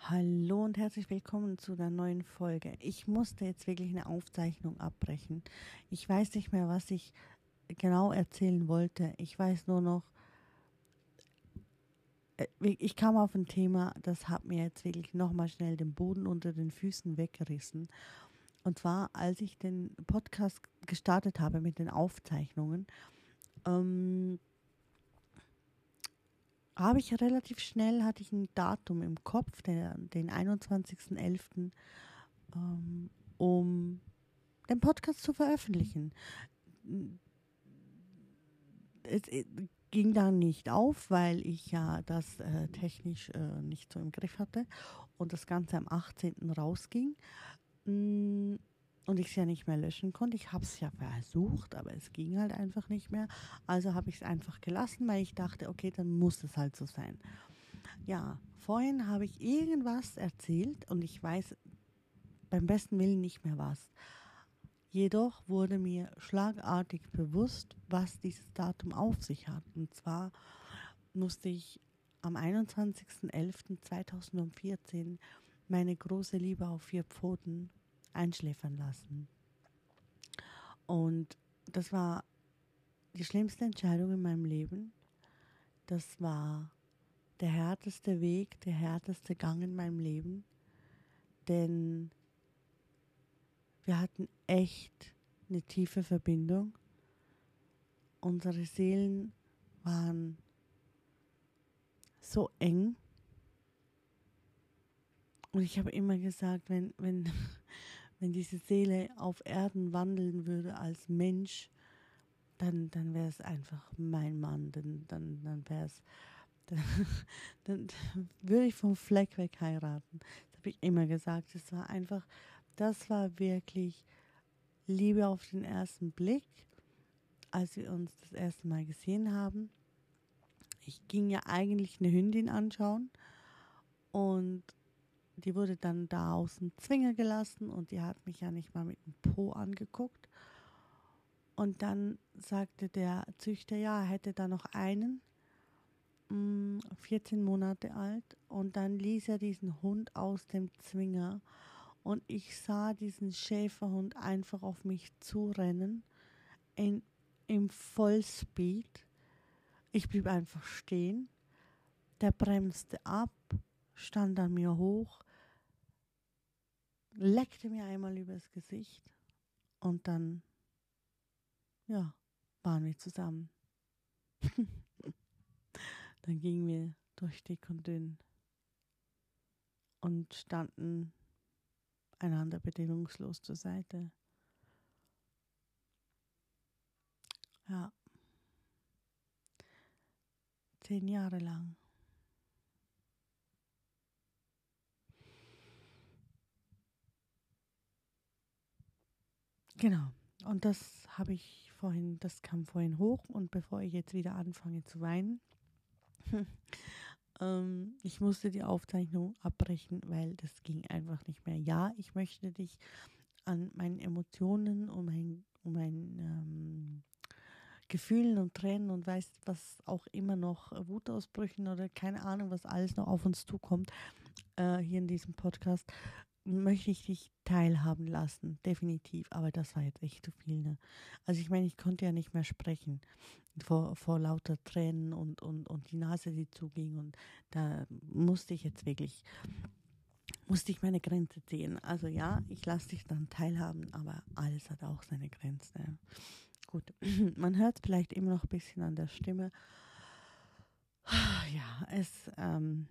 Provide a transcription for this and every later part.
Hallo und herzlich willkommen zu der neuen Folge. Ich musste jetzt wirklich eine Aufzeichnung abbrechen. Ich weiß nicht mehr, was ich genau erzählen wollte. Ich weiß nur noch, äh, ich kam auf ein Thema, das hat mir jetzt wirklich nochmal schnell den Boden unter den Füßen weggerissen. Und zwar, als ich den Podcast gestartet habe mit den Aufzeichnungen, ähm, habe ich relativ schnell, hatte ich ein Datum im Kopf, der, den 21.11., ähm, um den Podcast zu veröffentlichen. Es ging dann nicht auf, weil ich ja das äh, technisch äh, nicht so im Griff hatte und das Ganze am 18. rausging. Und ich es ja nicht mehr löschen konnte. Ich habe es ja versucht, aber es ging halt einfach nicht mehr. Also habe ich es einfach gelassen, weil ich dachte, okay, dann muss es halt so sein. Ja, vorhin habe ich irgendwas erzählt und ich weiß beim besten Willen nicht mehr was. Jedoch wurde mir schlagartig bewusst, was dieses Datum auf sich hat. Und zwar musste ich am 21.11.2014 meine große Liebe auf vier Pfoten einschläfern lassen. Und das war die schlimmste Entscheidung in meinem Leben. Das war der härteste Weg, der härteste Gang in meinem Leben. Denn wir hatten echt eine tiefe Verbindung. Unsere Seelen waren so eng. Und ich habe immer gesagt, wenn, wenn, wenn diese Seele auf Erden wandeln würde als Mensch, dann, dann wäre es einfach mein Mann, dann, dann, dann wäre es, dann, dann, würde ich vom Fleck weg heiraten. Das habe ich immer gesagt. Das war einfach, das war wirklich Liebe auf den ersten Blick, als wir uns das erste Mal gesehen haben. Ich ging ja eigentlich eine Hündin anschauen und die wurde dann da aus dem Zwinger gelassen und die hat mich ja nicht mal mit dem Po angeguckt. Und dann sagte der Züchter, ja, er hätte da noch einen, 14 mm, Monate alt. Und dann ließ er diesen Hund aus dem Zwinger. Und ich sah diesen Schäferhund einfach auf mich zurennen, in, im Vollspeed. Ich blieb einfach stehen. Der bremste ab, stand an mir hoch, leckte mir einmal übers Gesicht und dann, ja, waren wir zusammen. dann gingen wir durch dick und dünn und standen einander bedingungslos zur Seite. Ja. Zehn Jahre lang. Genau. Und das habe ich vorhin, das kam vorhin hoch und bevor ich jetzt wieder anfange zu weinen, ähm, ich musste die Aufzeichnung abbrechen, weil das ging einfach nicht mehr. Ja, ich möchte dich an meinen Emotionen und mein, um meinen ähm, Gefühlen und Tränen und weißt, was auch immer noch Wutausbrüchen oder keine Ahnung, was alles noch auf uns zukommt, äh, hier in diesem Podcast, möchte ich dich teilhaben lassen, definitiv. Aber das war jetzt echt zu viel. Ne? Also ich meine, ich konnte ja nicht mehr sprechen vor, vor lauter Tränen und, und, und die Nase, die zuging. Und da musste ich jetzt wirklich, musste ich meine Grenze ziehen. Also ja, ich lasse dich dann teilhaben, aber alles hat auch seine Grenze. Gut, man hört vielleicht immer noch ein bisschen an der Stimme. Ja, es... Ähm,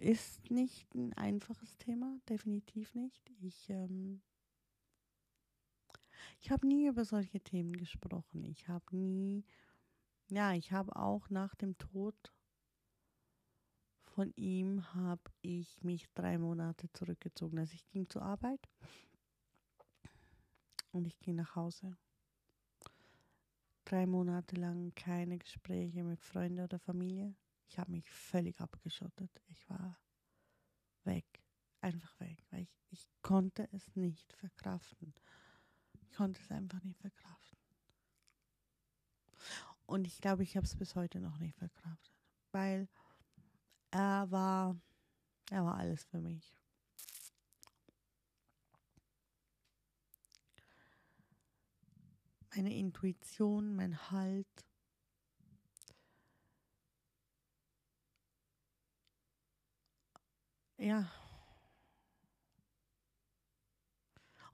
ist nicht ein einfaches Thema, definitiv nicht. Ich, ähm, ich habe nie über solche Themen gesprochen. Ich habe nie, ja, ich habe auch nach dem Tod von ihm habe ich mich drei Monate zurückgezogen. Also ich ging zur Arbeit und ich ging nach Hause. Drei Monate lang keine Gespräche mit Freunden oder Familie. Ich habe mich völlig abgeschottet. Ich war weg, einfach weg, weil ich, ich konnte es nicht verkraften. Ich konnte es einfach nicht verkraften. Und ich glaube, ich habe es bis heute noch nicht verkraftet, weil er war Er war alles für mich. Meine Intuition, mein Halt. Ja.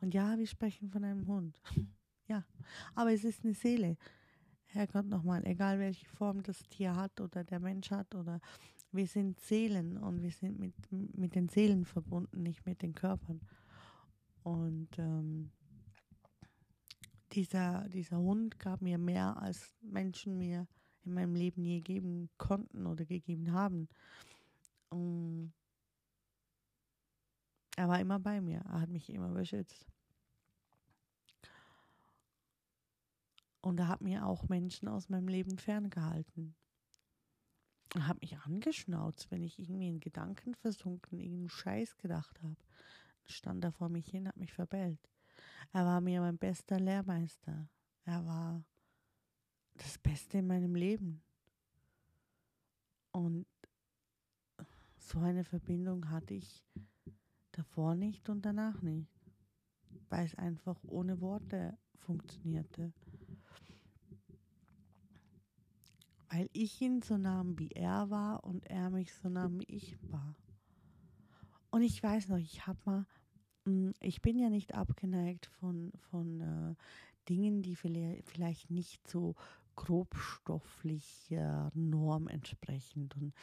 Und ja, wir sprechen von einem Hund. ja, aber es ist eine Seele. Herrgott nochmal, egal welche Form das Tier hat oder der Mensch hat oder wir sind Seelen und wir sind mit, mit den Seelen verbunden, nicht mit den Körpern. Und ähm, dieser, dieser Hund gab mir mehr, als Menschen mir in meinem Leben je geben konnten oder gegeben haben. Und er war immer bei mir, er hat mich immer beschützt. Und er hat mir auch Menschen aus meinem Leben ferngehalten. Er hat mich angeschnauzt, wenn ich irgendwie in Gedanken versunken, irgendeinen Scheiß gedacht habe. Stand er vor mich hin, hat mich verbellt. Er war mir mein bester Lehrmeister. Er war das Beste in meinem Leben. Und so eine Verbindung hatte ich davor nicht und danach nicht, weil es einfach ohne Worte funktionierte. weil ich ihn so nahm, wie er war und er mich so nahm, wie ich war. Und ich weiß noch, ich habe mal, hm, ich bin ja nicht abgeneigt von, von äh, Dingen, die vielleicht nicht so grobstofflicher Norm entsprechen. Und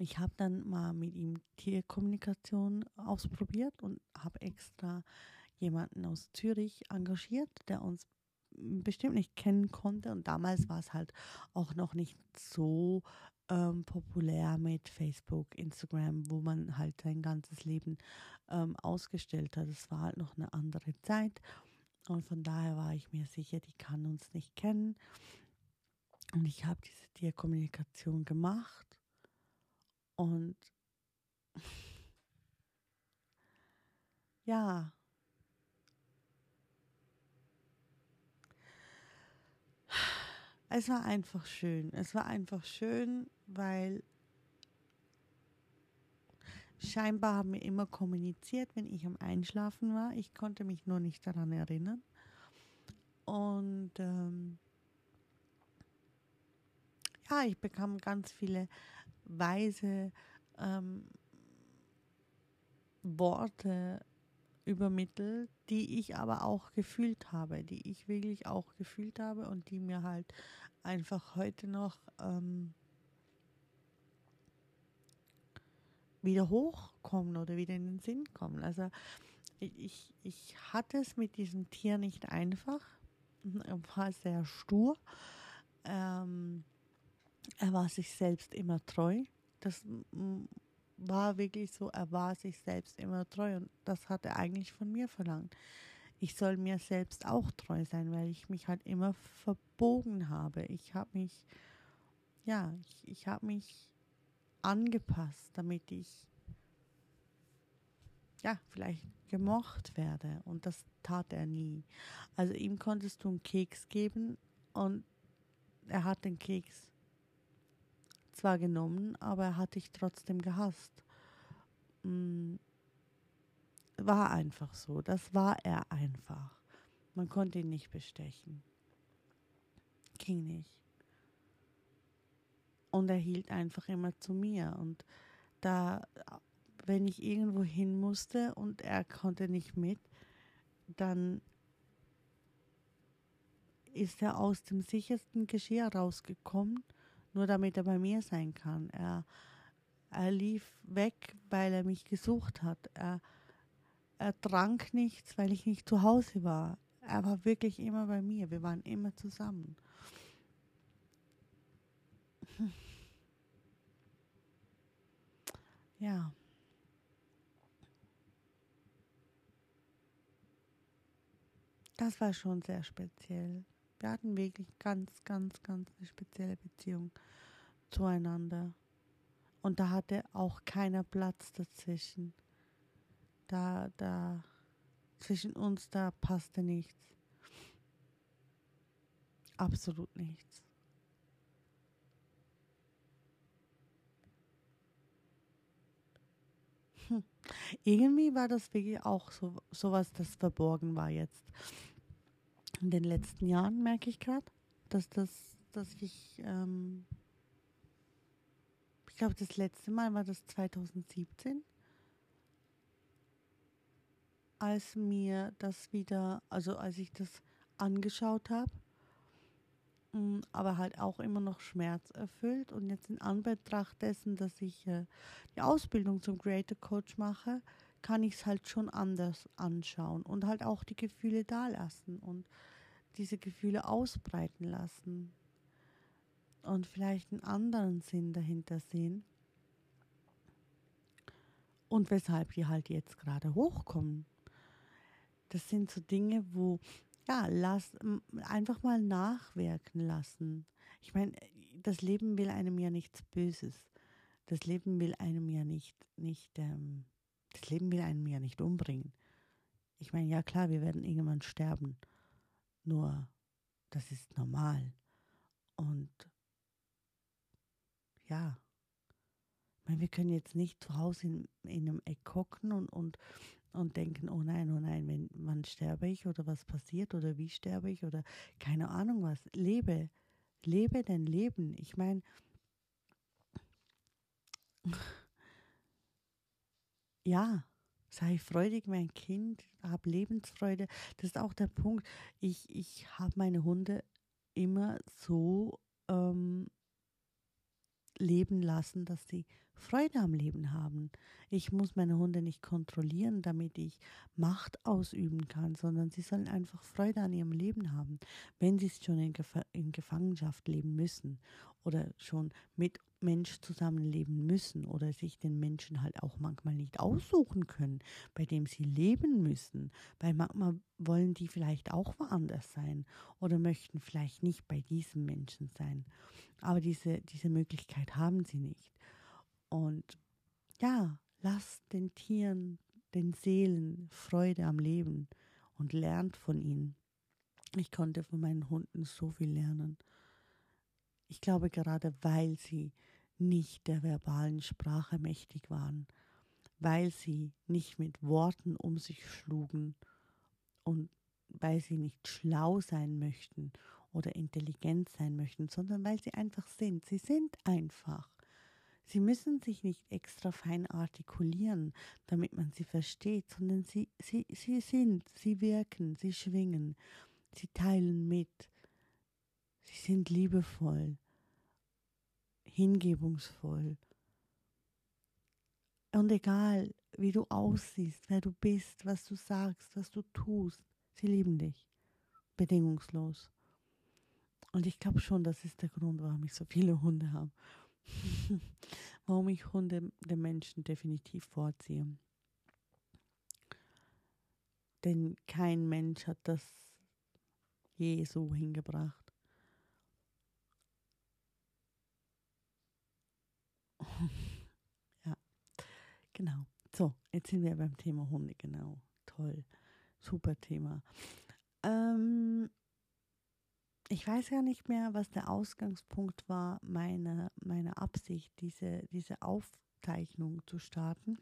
ich habe dann mal mit ihm Tierkommunikation ausprobiert und habe extra jemanden aus Zürich engagiert, der uns bestimmt nicht kennen konnte. Und damals war es halt auch noch nicht so ähm, populär mit Facebook, Instagram, wo man halt sein ganzes Leben ähm, ausgestellt hat. Es war halt noch eine andere Zeit. Und von daher war ich mir sicher, die kann uns nicht kennen. Und ich habe diese Tierkommunikation gemacht. Und ja, Es war einfach schön. Es war einfach schön, weil scheinbar haben wir immer kommuniziert, wenn ich am Einschlafen war. Ich konnte mich nur nicht daran erinnern. Und ähm, ja, ich bekam ganz viele weise ähm, Worte übermittelt, die ich aber auch gefühlt habe, die ich wirklich auch gefühlt habe und die mir halt einfach heute noch ähm, wieder hochkommen oder wieder in den Sinn kommen. Also ich, ich hatte es mit diesem Tier nicht einfach. War sehr stur. Ähm, er war sich selbst immer treu. Das war wirklich so, er war sich selbst immer treu und das hat er eigentlich von mir verlangt. Ich soll mir selbst auch treu sein, weil ich mich halt immer verbogen habe. Ich habe mich, ja, ich, ich habe mich angepasst, damit ich, ja, vielleicht gemocht werde. Und das tat er nie. Also ihm konntest du einen Keks geben und er hat den Keks zwar genommen, aber er hat dich trotzdem gehasst. Mm, war einfach so. Das war er einfach. Man konnte ihn nicht bestechen. Ging nicht. Und er hielt einfach immer zu mir. Und da, wenn ich irgendwo hin musste und er konnte nicht mit, dann ist er aus dem sichersten Geschirr rausgekommen nur damit er bei mir sein kann. Er, er lief weg, weil er mich gesucht hat. Er, er trank nichts, weil ich nicht zu Hause war. Er war wirklich immer bei mir. Wir waren immer zusammen. Ja. Das war schon sehr speziell. Wir hatten wirklich ganz, ganz, ganz eine spezielle Beziehung zueinander. Und da hatte auch keiner Platz dazwischen. Da, da, zwischen uns, da passte nichts. Absolut nichts. hm, irgendwie war das wirklich auch so sowas, das verborgen war jetzt. In den letzten Jahren merke ich gerade, dass das, dass ich, ähm, ich glaube, das letzte Mal war das 2017, als mir das wieder, also als ich das angeschaut habe, mm, aber halt auch immer noch schmerzerfüllt. Und jetzt in Anbetracht dessen, dass ich äh, die Ausbildung zum Creator Coach mache, kann ich es halt schon anders anschauen und halt auch die Gefühle da lassen und diese Gefühle ausbreiten lassen und vielleicht einen anderen Sinn dahinter sehen und weshalb die halt jetzt gerade hochkommen. Das sind so Dinge, wo ja, lass, einfach mal nachwirken lassen. Ich meine, das Leben will einem ja nichts Böses. Das Leben will einem ja nicht, nicht, ähm, das Leben will einem ja nicht umbringen. Ich meine, ja klar, wir werden irgendwann sterben. Nur, das ist normal. Und ja, ich meine, wir können jetzt nicht zu Hause in, in einem Eck hocken und, und und denken, oh nein, oh nein, wenn, wann sterbe ich oder was passiert oder wie sterbe ich oder keine Ahnung was. Lebe, lebe dein Leben. Ich meine, ja, sei freudig, mein Kind, hab Lebensfreude. Das ist auch der Punkt. Ich, ich habe meine Hunde immer so ähm, leben lassen, dass sie Freude am Leben haben. Ich muss meine Hunde nicht kontrollieren, damit ich Macht ausüben kann, sondern sie sollen einfach Freude an ihrem Leben haben, wenn sie schon in, Gef in Gefangenschaft leben müssen oder schon mit Mensch zusammenleben müssen oder sich den Menschen halt auch manchmal nicht aussuchen können, bei dem sie leben müssen, weil manchmal wollen die vielleicht auch woanders sein oder möchten vielleicht nicht bei diesem Menschen sein. Aber diese, diese Möglichkeit haben sie nicht. Und ja, lass den Tieren, den Seelen Freude am Leben und lernt von ihnen. Ich konnte von meinen Hunden so viel lernen. Ich glaube gerade, weil sie nicht der verbalen Sprache mächtig waren, weil sie nicht mit Worten um sich schlugen und weil sie nicht schlau sein möchten oder intelligent sein möchten, sondern weil sie einfach sind. Sie sind einfach. Sie müssen sich nicht extra fein artikulieren, damit man sie versteht, sondern sie, sie, sie sind, sie wirken, sie schwingen, sie teilen mit, sie sind liebevoll, hingebungsvoll. Und egal, wie du aussiehst, wer du bist, was du sagst, was du tust, sie lieben dich. Bedingungslos. Und ich glaube schon, das ist der Grund, warum ich so viele Hunde habe. warum ich Hunde den Menschen definitiv vorziehe. Denn kein Mensch hat das je so hingebracht. Genau. So, jetzt sind wir beim Thema Hunde, genau. Toll. Super Thema. Ähm, ich weiß ja nicht mehr, was der Ausgangspunkt war, meine, meine Absicht, diese, diese Aufzeichnung zu starten.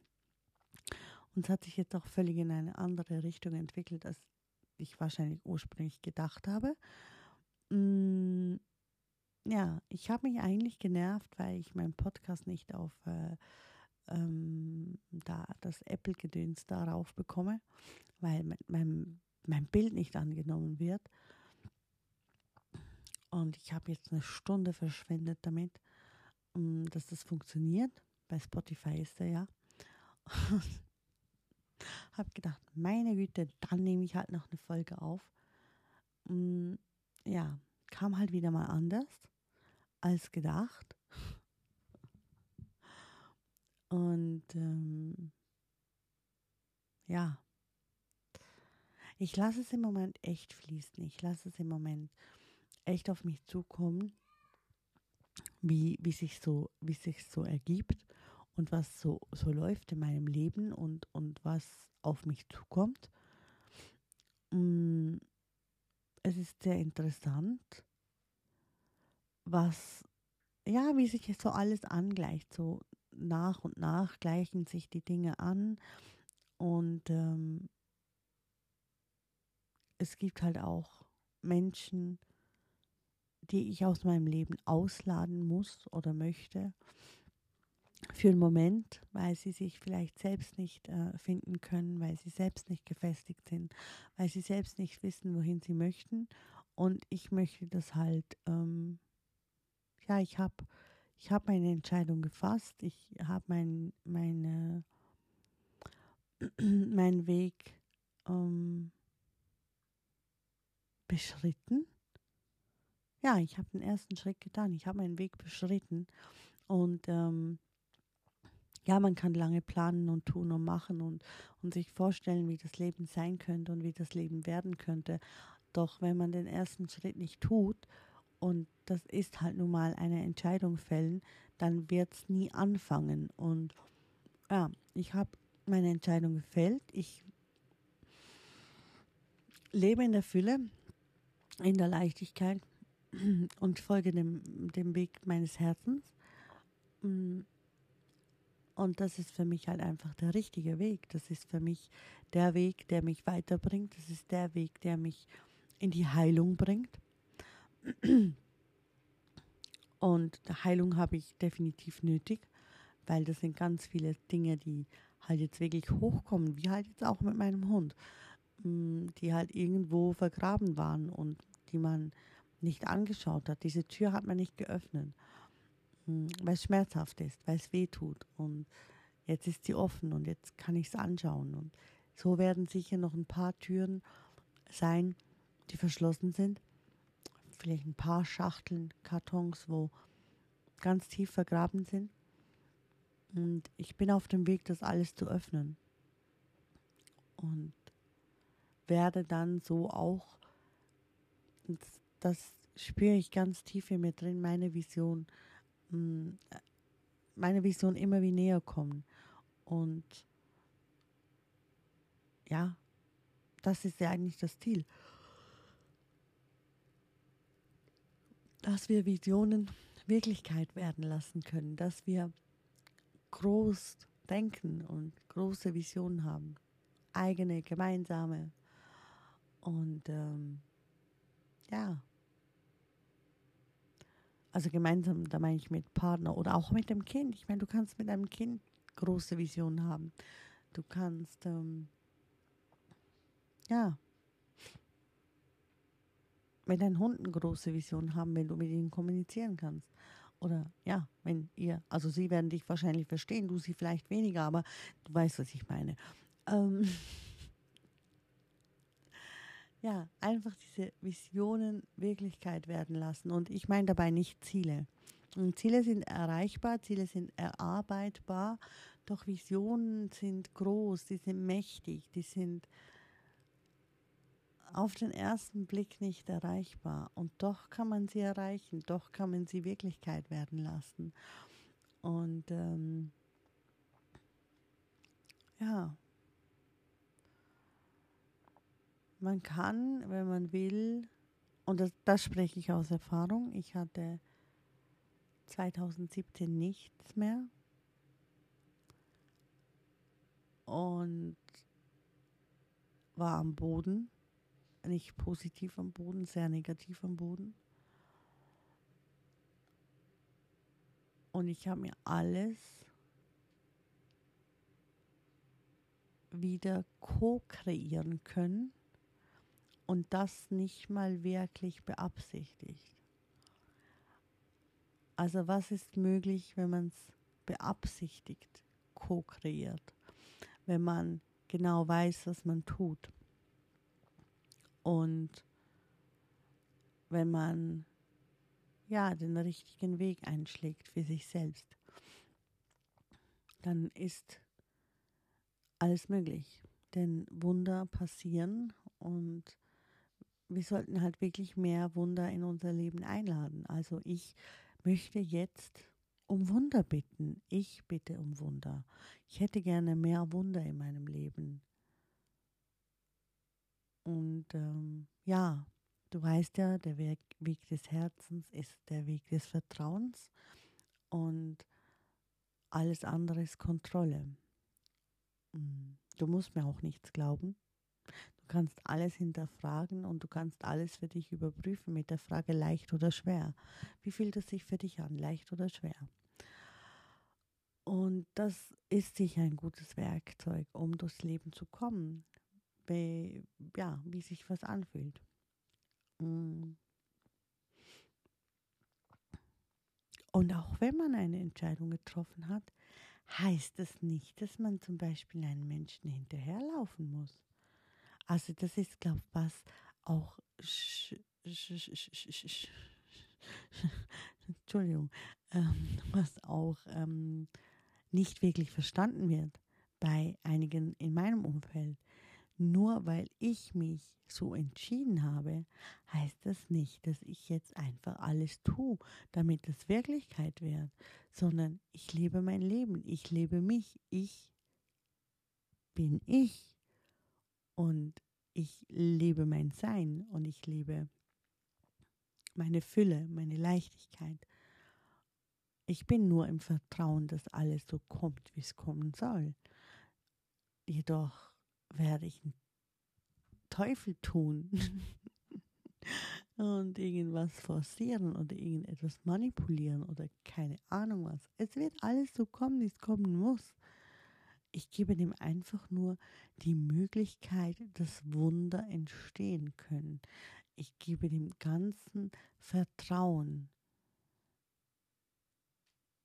Und es hat sich jetzt auch völlig in eine andere Richtung entwickelt, als ich wahrscheinlich ursprünglich gedacht habe. Mm, ja, ich habe mich eigentlich genervt, weil ich meinen Podcast nicht auf äh, ähm, da das Apple-Gedöns darauf bekomme, weil mein, mein, mein Bild nicht angenommen wird. Und ich habe jetzt eine Stunde verschwendet damit, dass das funktioniert. Bei Spotify ist er ja. habe gedacht, meine Güte, dann nehme ich halt noch eine Folge auf. Mm, ja, kam halt wieder mal anders als gedacht. Und ähm, ja, ich lasse es im Moment echt fließen. Ich lasse es im Moment echt auf mich zukommen, wie, wie sich so, wie sich so ergibt und was so, so läuft in meinem Leben und, und was auf mich zukommt. Mm, es ist sehr interessant, was, ja, wie sich so alles angleicht, so nach und nach gleichen sich die Dinge an und ähm, es gibt halt auch Menschen, die ich aus meinem Leben ausladen muss oder möchte für einen Moment, weil sie sich vielleicht selbst nicht äh, finden können, weil sie selbst nicht gefestigt sind, weil sie selbst nicht wissen, wohin sie möchten. Und ich möchte das halt, ähm, ja, ich habe ich hab meine Entscheidung gefasst, ich habe mein, meine, meinen Weg ähm, beschritten. Ja, ich habe den ersten Schritt getan, ich habe meinen Weg beschritten und ähm, ja, man kann lange planen und tun und machen und, und sich vorstellen, wie das Leben sein könnte und wie das Leben werden könnte. Doch wenn man den ersten Schritt nicht tut, und das ist halt nun mal eine Entscheidung fällen, dann wird es nie anfangen. Und ja, ich habe meine Entscheidung gefällt. Ich lebe in der Fülle, in der Leichtigkeit und folge dem, dem Weg meines Herzens. Und das ist für mich halt einfach der richtige Weg. Das ist für mich der Weg, der mich weiterbringt. Das ist der Weg, der mich in die Heilung bringt. Und Heilung habe ich definitiv nötig, weil das sind ganz viele Dinge, die halt jetzt wirklich hochkommen, wie halt jetzt auch mit meinem Hund, mm, die halt irgendwo vergraben waren und die man nicht angeschaut hat. Diese Tür hat man nicht geöffnet. Hm, weil es schmerzhaft ist, weil es weh tut. Und jetzt ist sie offen und jetzt kann ich es anschauen. Und so werden sicher noch ein paar Türen sein, die verschlossen sind. Vielleicht ein paar Schachteln, Kartons, wo ganz tief vergraben sind. Und ich bin auf dem Weg, das alles zu öffnen. Und werde dann so auch, das, das spüre ich ganz tief in mir drin, meine Vision, meine Vision immer wie näher kommen. Und ja, das ist ja eigentlich das Ziel. Dass wir Visionen Wirklichkeit werden lassen können, dass wir groß denken und große Visionen haben, eigene, gemeinsame. Und ähm, ja, also gemeinsam, da meine ich mit Partner oder auch mit dem Kind. Ich meine, du kannst mit einem Kind große Visionen haben. Du kannst, ähm, ja, mit deinen Hunden große Visionen haben, wenn du mit ihnen kommunizieren kannst. Oder ja, wenn ihr, also sie werden dich wahrscheinlich verstehen, du sie vielleicht weniger, aber du weißt, was ich meine. Ähm, ja, einfach diese Visionen Wirklichkeit werden lassen. Und ich meine dabei nicht Ziele. Und Ziele sind erreichbar, Ziele sind erarbeitbar, doch Visionen sind groß, die sind mächtig, die sind auf den ersten Blick nicht erreichbar. Und doch kann man sie erreichen, doch kann man sie Wirklichkeit werden lassen. Und ähm, ja, Man kann, wenn man will, und das, das spreche ich aus Erfahrung, ich hatte 2017 nichts mehr. Und war am Boden, nicht positiv am Boden, sehr negativ am Boden. Und ich habe mir alles wieder co-kreieren können und das nicht mal wirklich beabsichtigt. Also was ist möglich, wenn man es beabsichtigt, co-kreiert, wenn man genau weiß, was man tut und wenn man ja den richtigen Weg einschlägt für sich selbst, dann ist alles möglich. Denn Wunder passieren und wir sollten halt wirklich mehr Wunder in unser Leben einladen. Also ich möchte jetzt um Wunder bitten. Ich bitte um Wunder. Ich hätte gerne mehr Wunder in meinem Leben. Und ähm, ja, du weißt ja, der Weg, Weg des Herzens ist der Weg des Vertrauens. Und alles andere ist Kontrolle. Mm, du musst mir auch nichts glauben. Du kannst alles hinterfragen und du kannst alles für dich überprüfen mit der Frage leicht oder schwer. Wie fühlt es sich für dich an, leicht oder schwer? Und das ist sicher ein gutes Werkzeug, um durchs Leben zu kommen. Wie, ja, wie sich was anfühlt. Mm. Und auch wenn man eine Entscheidung getroffen hat, heißt das nicht, dass man zum Beispiel einen Menschen hinterherlaufen muss. Also das ist, glaube ich, was auch Entschuldigung, ähm, was auch ähm, nicht wirklich verstanden wird bei einigen in meinem Umfeld. Nur weil ich mich so entschieden habe, heißt das nicht, dass ich jetzt einfach alles tue, damit es Wirklichkeit wird, sondern ich lebe mein Leben, ich lebe mich, ich bin ich und ich lebe mein Sein und ich lebe meine Fülle, meine Leichtigkeit. Ich bin nur im Vertrauen, dass alles so kommt, wie es kommen soll. Jedoch werde ich einen Teufel tun und irgendwas forcieren oder irgendetwas manipulieren oder keine Ahnung was. Es wird alles so kommen, wie es kommen muss. Ich gebe dem einfach nur die Möglichkeit, dass Wunder entstehen können. Ich gebe dem Ganzen Vertrauen,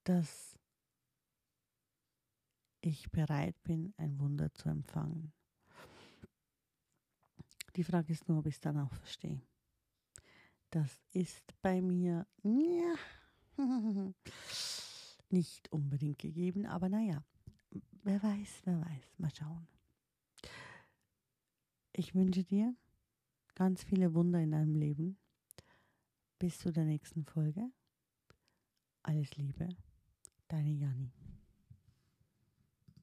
dass ich bereit bin, ein Wunder zu empfangen. Die Frage ist nur, ob ich es dann auch verstehe. Das ist bei mir ja, nicht unbedingt gegeben, aber naja, wer weiß, wer weiß. Mal schauen. Ich wünsche dir ganz viele Wunder in deinem Leben. Bis zu der nächsten Folge. Alles Liebe, deine Janni.